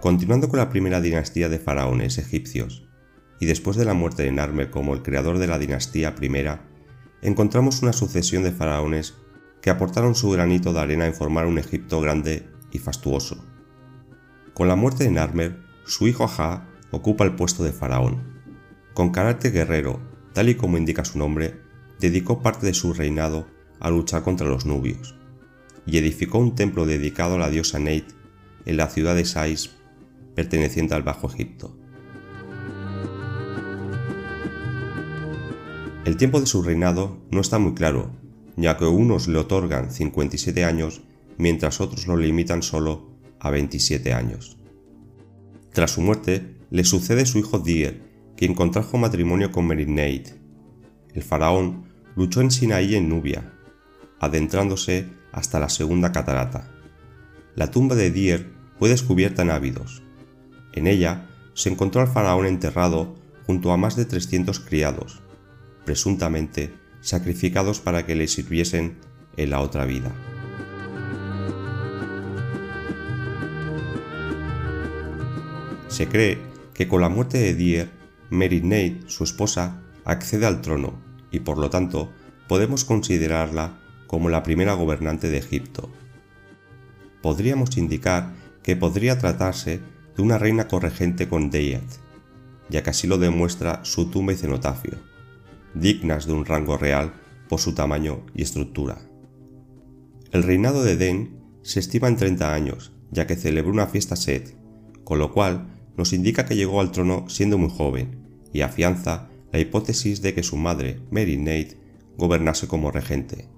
Continuando con la primera dinastía de faraones egipcios, y después de la muerte de Narmer como el creador de la dinastía primera, encontramos una sucesión de faraones que aportaron su granito de arena en formar un Egipto grande y fastuoso. Con la muerte de Narmer, su hijo Aha ocupa el puesto de faraón. Con carácter guerrero, tal y como indica su nombre, dedicó parte de su reinado a luchar contra los nubios, y edificó un templo dedicado a la diosa Neit en la ciudad de Sais, perteneciente al Bajo Egipto. El tiempo de su reinado no está muy claro, ya que unos le otorgan 57 años mientras otros lo limitan solo a 27 años. Tras su muerte, le sucede su hijo Dier, quien contrajo matrimonio con Merineit. El faraón luchó en Sinaí en Nubia, adentrándose hasta la segunda catarata. La tumba de Dier fue descubierta en Ávidos. En ella se encontró al faraón enterrado junto a más de 300 criados, presuntamente sacrificados para que le sirviesen en la otra vida. Se cree que con la muerte de Dier, Merineit, su esposa, accede al trono y por lo tanto podemos considerarla como la primera gobernante de Egipto. Podríamos indicar que podría tratarse de una reina corregente con Deyat, ya que así lo demuestra su tumba y cenotafio, dignas de un rango real por su tamaño y estructura. El reinado de Den se estima en 30 años, ya que celebró una fiesta Set, con lo cual nos indica que llegó al trono siendo muy joven y afianza la hipótesis de que su madre, Mary Nate, gobernase como regente.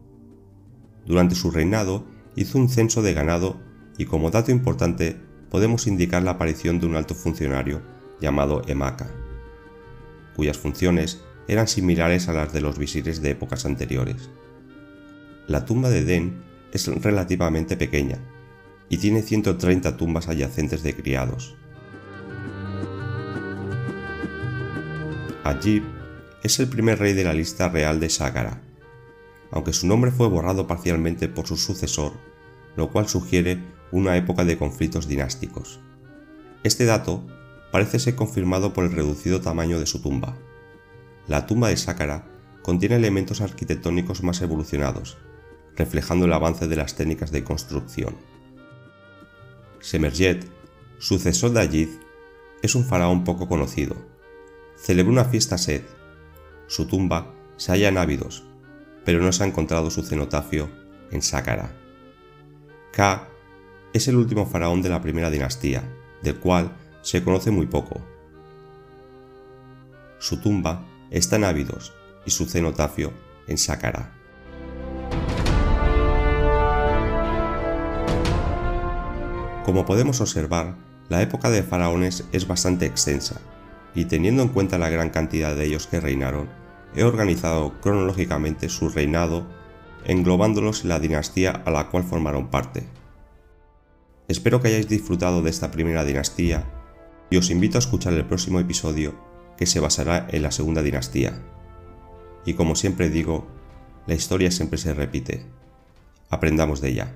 Durante su reinado hizo un censo de ganado y como dato importante podemos indicar la aparición de un alto funcionario llamado Emaka, cuyas funciones eran similares a las de los visires de épocas anteriores. La tumba de Den es relativamente pequeña y tiene 130 tumbas adyacentes de criados. Ajib es el primer rey de la lista real de Ságara, aunque su nombre fue borrado parcialmente por su sucesor, lo cual sugiere una época de conflictos dinásticos. Este dato parece ser confirmado por el reducido tamaño de su tumba. La tumba de Sácara contiene elementos arquitectónicos más evolucionados, reflejando el avance de las técnicas de construcción. Semerjet, sucesor de Ayid, es un faraón poco conocido, celebró una fiesta sed. Su tumba se halla en Ávidos, pero no se ha encontrado su cenotafio en Sácara. Ka es el último faraón de la primera dinastía, del cual se conoce muy poco. Su tumba está en Ávidos y su cenotafio en Sácara. Como podemos observar, la época de faraones es bastante extensa y teniendo en cuenta la gran cantidad de ellos que reinaron, he organizado cronológicamente su reinado, englobándolos en la dinastía a la cual formaron parte. Espero que hayáis disfrutado de esta primera dinastía y os invito a escuchar el próximo episodio que se basará en la segunda dinastía. Y como siempre digo, la historia siempre se repite. Aprendamos de ella.